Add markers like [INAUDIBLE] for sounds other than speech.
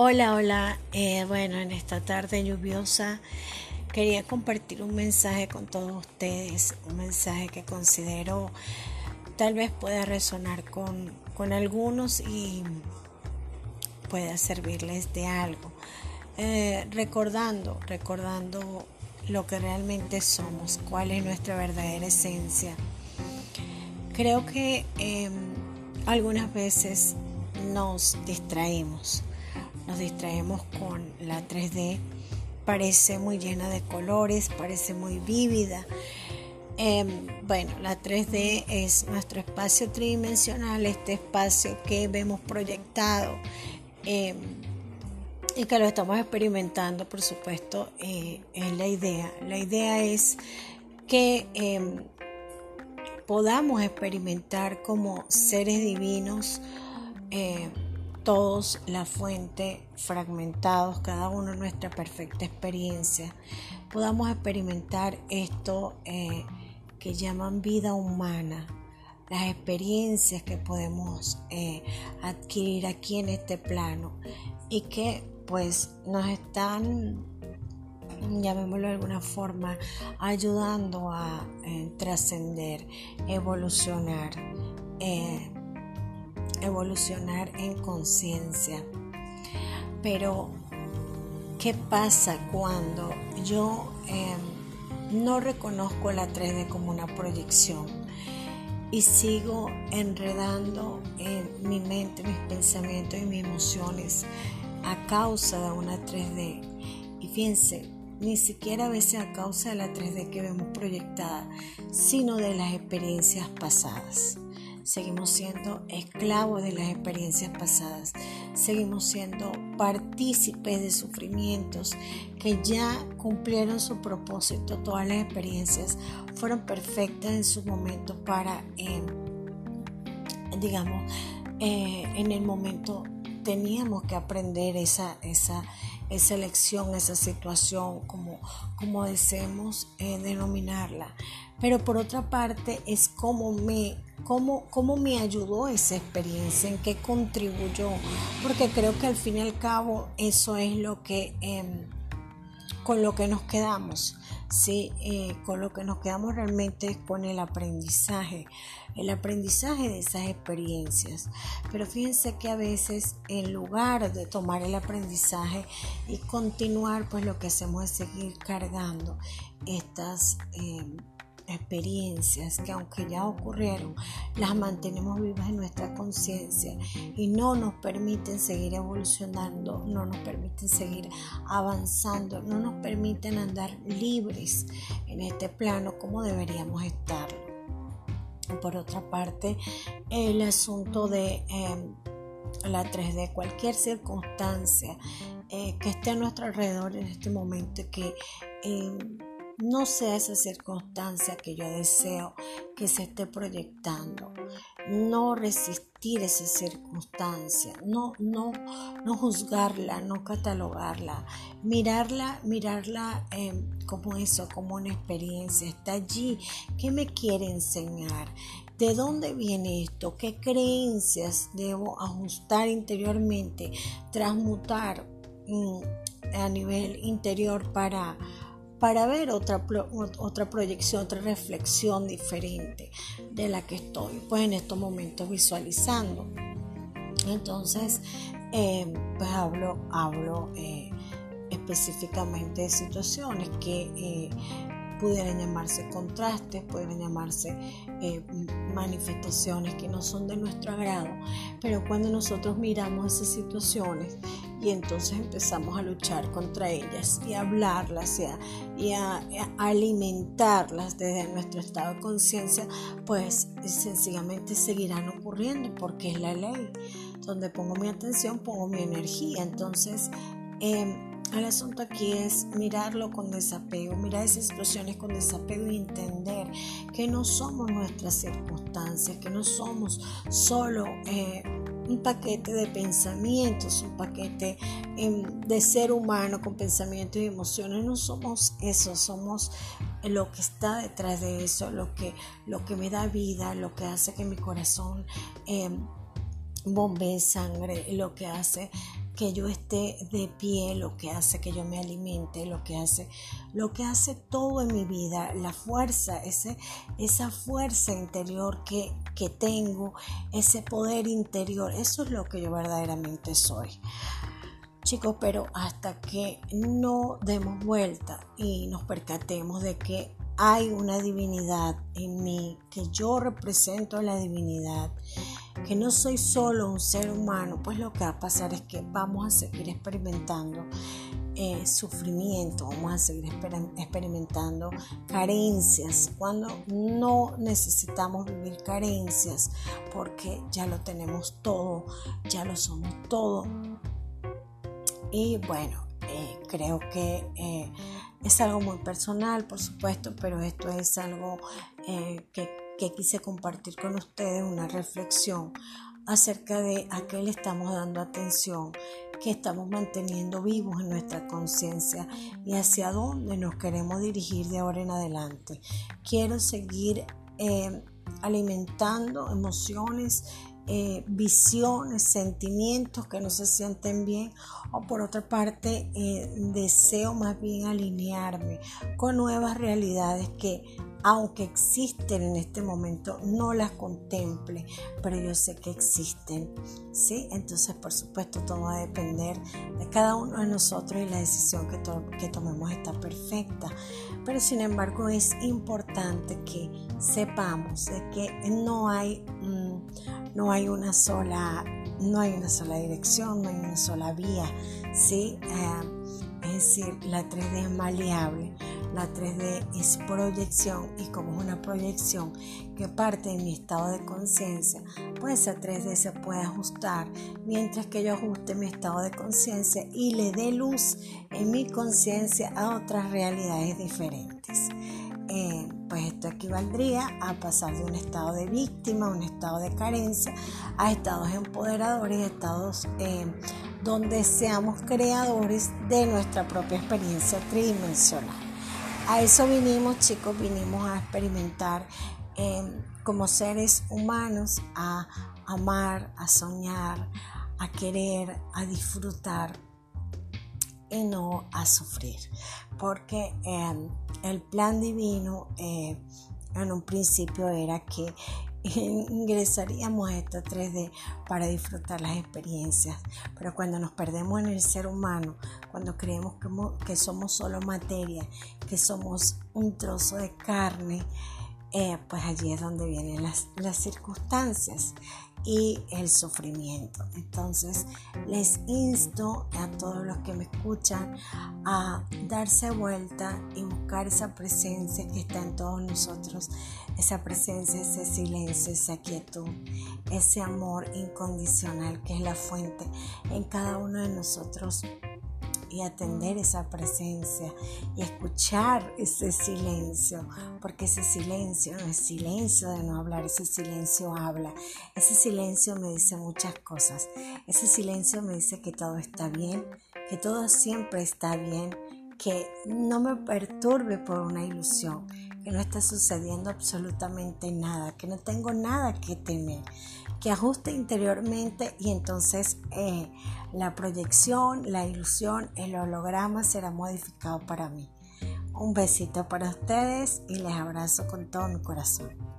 Hola, hola. Eh, bueno, en esta tarde lluviosa quería compartir un mensaje con todos ustedes, un mensaje que considero tal vez pueda resonar con, con algunos y pueda servirles de algo. Eh, recordando, recordando lo que realmente somos, cuál es nuestra verdadera esencia. Creo que em, algunas veces nos distraemos nos distraemos con la 3D. Parece muy llena de colores, parece muy vívida. Em, bueno, la 3D es nuestro espacio tridimensional, este espacio que vemos proyectado em, y que lo estamos experimentando, por supuesto, eh, es la idea. La idea es que em, podamos experimentar como seres divinos eh, todos la fuente, fragmentados, cada uno nuestra perfecta experiencia, podamos experimentar esto eh, que llaman vida humana, las experiencias que podemos eh, adquirir aquí en este plano y que pues nos están llamémoslo de alguna forma, ayudando a eh, trascender, evolucionar, evolucionar en conciencia. Pero, ¿qué pasa cuando yo em, no reconozco la 3D como una proyección y sigo enredando en mi mente, mis pensamientos y mis emociones a causa de una 3D? Y fíjense, ni siquiera a veces a causa de la 3D que vemos proyectada, sino de las experiencias pasadas seguimos siendo esclavos de las experiencias pasadas, seguimos siendo partícipes de sufrimientos que ya cumplieron su propósito, todas las experiencias fueron perfectas en su momento para, eh, digamos, eh, en el momento teníamos que aprender esa, esa, esa lección, esa situación, como, como deseemos eh, denominarla. Pero por otra parte es como me, cómo, cómo me ayudó esa experiencia, en qué contribuyó, porque creo que al fin y al cabo eso es lo que... Em, con lo que nos quedamos, ¿sí? Eh, con lo que nos quedamos realmente es con el aprendizaje, el aprendizaje de esas experiencias. Pero fíjense que a veces en lugar de tomar el aprendizaje y continuar, pues lo que hacemos es seguir cargando estas... Eh, experiencias que aunque ya ocurrieron, las mantenemos vivas en nuestra conciencia y no nos permiten seguir evolucionando, no nos permiten seguir avanzando, no nos permiten andar libres en este plano como deberíamos estarlo. Por otra parte, el asunto de em, la 3D, cualquier circunstancia eh, que esté a nuestro alrededor en este momento que em, no sea esa circunstancia que yo deseo que se esté proyectando. No resistir esa circunstancia, no, no, no juzgarla, no catalogarla, mirarla, mirarla em, como eso, como una experiencia. Está allí. ¿Qué me quiere enseñar? ¿De dónde viene esto? ¿Qué creencias debo ajustar interiormente, transmutar mm, a nivel interior para para ver otra, otra proyección, otra reflexión diferente de la que estoy pues en estos momentos visualizando. Entonces, eh, pues hablo, hablo eh, específicamente de situaciones que eh, pudieran llamarse contrastes, pudieran llamarse eh, manifestaciones que no son de nuestro agrado, pero cuando nosotros miramos esas situaciones y entonces empezamos a luchar contra ellas y a hablarlas y a, alimentarlas desde nuestro estado de conciencia, pues sencillamente seguirán ocurriendo porque es la ley. Donde pongo mi atención, pongo mi energía. Entonces, eh, el asunto aquí es mirarlo con desapego, mirar esas situaciones con desapego y entender que no somos nuestras circunstancias, que no somos solo eh, un paquete de pensamientos, un paquete em, de ser humano con pensamientos y emociones. No somos eso, somos lo que está detrás de eso, lo que, lo que me da vida, lo que hace que mi corazón eh, sangre, lo que hace que yo esté de pie, lo que hace que yo me alimente, lo que hace, lo que hace todo en mi vida, la fuerza, esa fuerza interior que, que tengo, ese poder interior, eso es lo que yo verdaderamente soy. Chicos, pero hasta que no demos vuelta y nos percatemos de que hay una divinidad en mí, que yo represento a la divinidad, que no soy solo un ser humano, pues lo que va a pasar es que vamos a seguir experimentando eh, sufrimiento, vamos a seguir experimentando carencias, cuando no necesitamos vivir carencias, porque ya lo tenemos todo, ya lo somos todo. Y bueno, eh, creo que... Eh, es algo muy personal, por supuesto, pero esto es algo que, que quise compartir con ustedes, una reflexión acerca de a qué le estamos dando atención, que estamos manteniendo vivos en nuestra conciencia y hacia dónde nos queremos dirigir de ahora en adelante. Quiero seguir eh, alimentando emociones eh, visiones, sentimientos que no se sienten bien o por otra parte eh, deseo más bien alinearme con nuevas realidades que aunque existen en este momento no las contemple pero yo sé que existen ¿sí? entonces por supuesto todo va a depender de cada uno de nosotros y la decisión que, tomemos está perfecta pero sin embargo es importante que sepamos de que no hay no hay una sola, no hay una sola dirección, no hay una sola vía, ¿sí? Eh, es decir, la 3D es maleable, la 3D es proyección y como es una proyección que parte de mi estado de conciencia, pues esa 3D se puede ajustar mientras que yo ajuste mi estado de conciencia y le dé luz en mi conciencia a otras realidades diferentes. Eh, pues esto equivaldría a pasar de un estado de víctima, un estado de carencia, a estados empoderadores, estados eh, donde seamos creadores de nuestra propia experiencia tridimensional. A eso vinimos, chicos, vinimos a experimentar eh, como seres humanos, a amar, a soñar, a querer, a disfrutar y no a sufrir. Porque em, el plan divino eh, en un principio era que [LAUGHS] ingresaríamos a esta 3D para disfrutar las experiencias. Pero cuando nos perdemos en el ser humano, cuando creemos que, somos solo materia, que somos un trozo de carne, eh, pues allí es donde vienen las circunstancias y el sufrimiento. Entonces les insto a todos los que me escuchan a darse vuelta y buscar esa presencia que está en todos nosotros, esa presencia, ese silencio, esa quietud, ese amor incondicional que es la fuente en cada uno de nosotros y atender esa presencia y escuchar ese silencio, porque ese silencio no es silencio de no hablar, ese silencio habla, ese silencio me dice muchas cosas, ese silencio me dice que todo está bien, que todo siempre está bien, que no me perturbe por una ilusión, que no está sucediendo absolutamente nada, que no tengo nada que temer, que ajuste interiormente y entonces eh, la proyección, la ilusión, el holograma será modificado para mí. Un besito para ustedes y les abrazo con todo mi corazón.